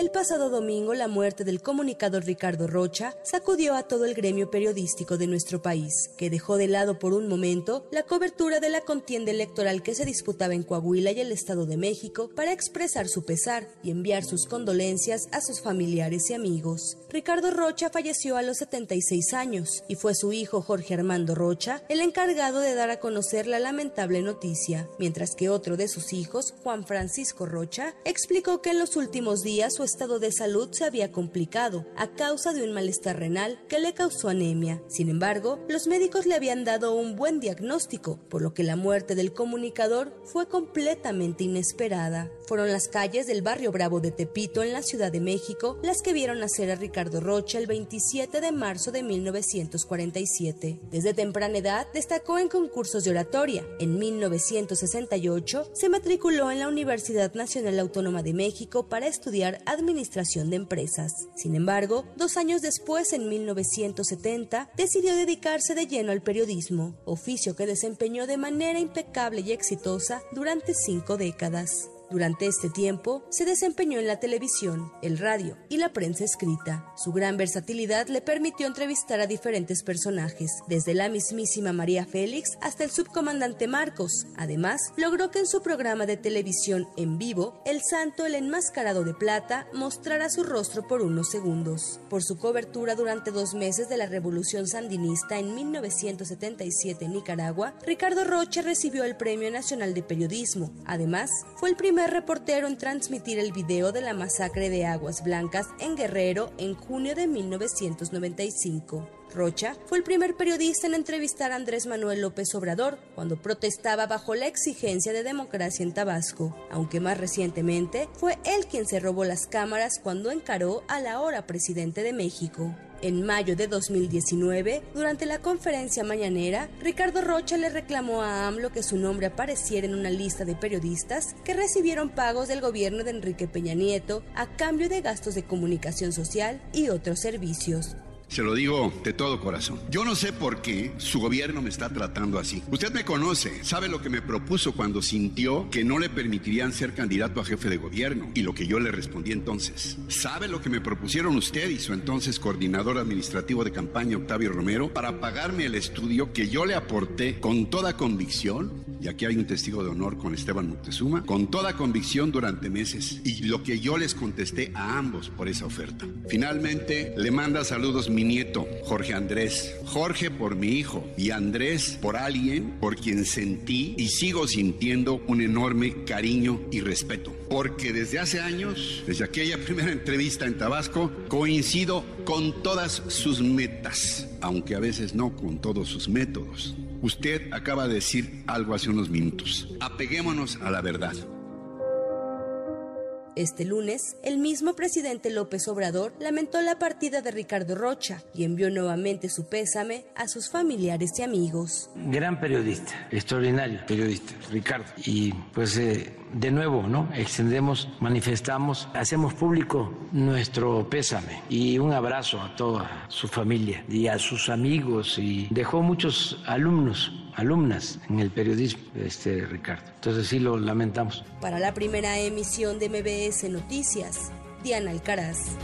El pasado domingo, la muerte del comunicador Ricardo Rocha sacudió a todo el gremio periodístico de nuestro país, que dejó de lado por un momento la cobertura de la contienda electoral que se disputaba en Coahuila y el Estado de México para expresar su pesar y enviar sus condolencias a sus familiares y amigos. Ricardo Rocha falleció a los 76 años y fue su hijo Jorge Armando Rocha el encargado de dar a conocer la lamentable noticia, mientras que otro de sus hijos, Juan Francisco Rocha, explicó que en los últimos días su estado de salud se había complicado a causa de un malestar renal que le causó anemia. Sin embargo, los médicos le habían dado un buen diagnóstico, por lo que la muerte del comunicador fue completamente inesperada. Fueron las calles del barrio Bravo de Tepito en la Ciudad de México las que vieron nacer a Ricardo Rocha el 27 de marzo de 1947. Desde temprana edad destacó en concursos de oratoria. En 1968 se matriculó en la Universidad Nacional Autónoma de México para estudiar administración de empresas. Sin embargo, dos años después, en 1970, decidió dedicarse de lleno al periodismo, oficio que desempeñó de manera impecable y exitosa durante cinco décadas. Durante este tiempo se desempeñó en la televisión, el radio y la prensa escrita. Su gran versatilidad le permitió entrevistar a diferentes personajes, desde la mismísima María Félix hasta el subcomandante Marcos. Además, logró que en su programa de televisión en vivo, El Santo, el enmascarado de plata, mostrara su rostro por unos segundos. Por su cobertura durante dos meses de la Revolución Sandinista en 1977 en Nicaragua, Ricardo Rocha recibió el Premio Nacional de Periodismo. Además, fue el primer reportero en transmitir el video de la masacre de Aguas Blancas en Guerrero en junio de 1995. Rocha fue el primer periodista en entrevistar a Andrés Manuel López Obrador cuando protestaba bajo la exigencia de democracia en Tabasco, aunque más recientemente fue él quien se robó las cámaras cuando encaró al ahora presidente de México. En mayo de 2019, durante la conferencia mañanera, Ricardo Rocha le reclamó a AMLO que su nombre apareciera en una lista de periodistas que recibieron pagos del gobierno de Enrique Peña Nieto a cambio de gastos de comunicación social y otros servicios. Se lo digo de todo corazón. Yo no sé por qué su gobierno me está tratando así. Usted me conoce, sabe lo que me propuso cuando sintió que no le permitirían ser candidato a jefe de gobierno y lo que yo le respondí entonces. Sabe lo que me propusieron usted y su entonces coordinador administrativo de campaña, Octavio Romero, para pagarme el estudio que yo le aporté con toda convicción, y aquí hay un testigo de honor con Esteban Moctezuma, con toda convicción durante meses y lo que yo les contesté a ambos por esa oferta. Finalmente, le manda saludos mi nieto, Jorge Andrés. Jorge por mi hijo y Andrés por alguien por quien sentí y sigo sintiendo un enorme cariño y respeto. Porque desde hace años, desde aquella primera entrevista en Tabasco, coincido con todas sus metas, aunque a veces no con todos sus métodos. Usted acaba de decir algo hace unos minutos. Apeguémonos a la verdad. Este lunes, el mismo presidente López Obrador lamentó la partida de Ricardo Rocha y envió nuevamente su pésame a sus familiares y amigos. Gran periodista, extraordinario periodista, Ricardo. Y pues eh, de nuevo, ¿no? Extendemos, manifestamos, hacemos público nuestro pésame y un abrazo a toda su familia y a sus amigos y dejó muchos alumnos alumnas en el periodismo, este Ricardo. Entonces sí lo lamentamos. Para la primera emisión de MBS Noticias, Diana Alcaraz.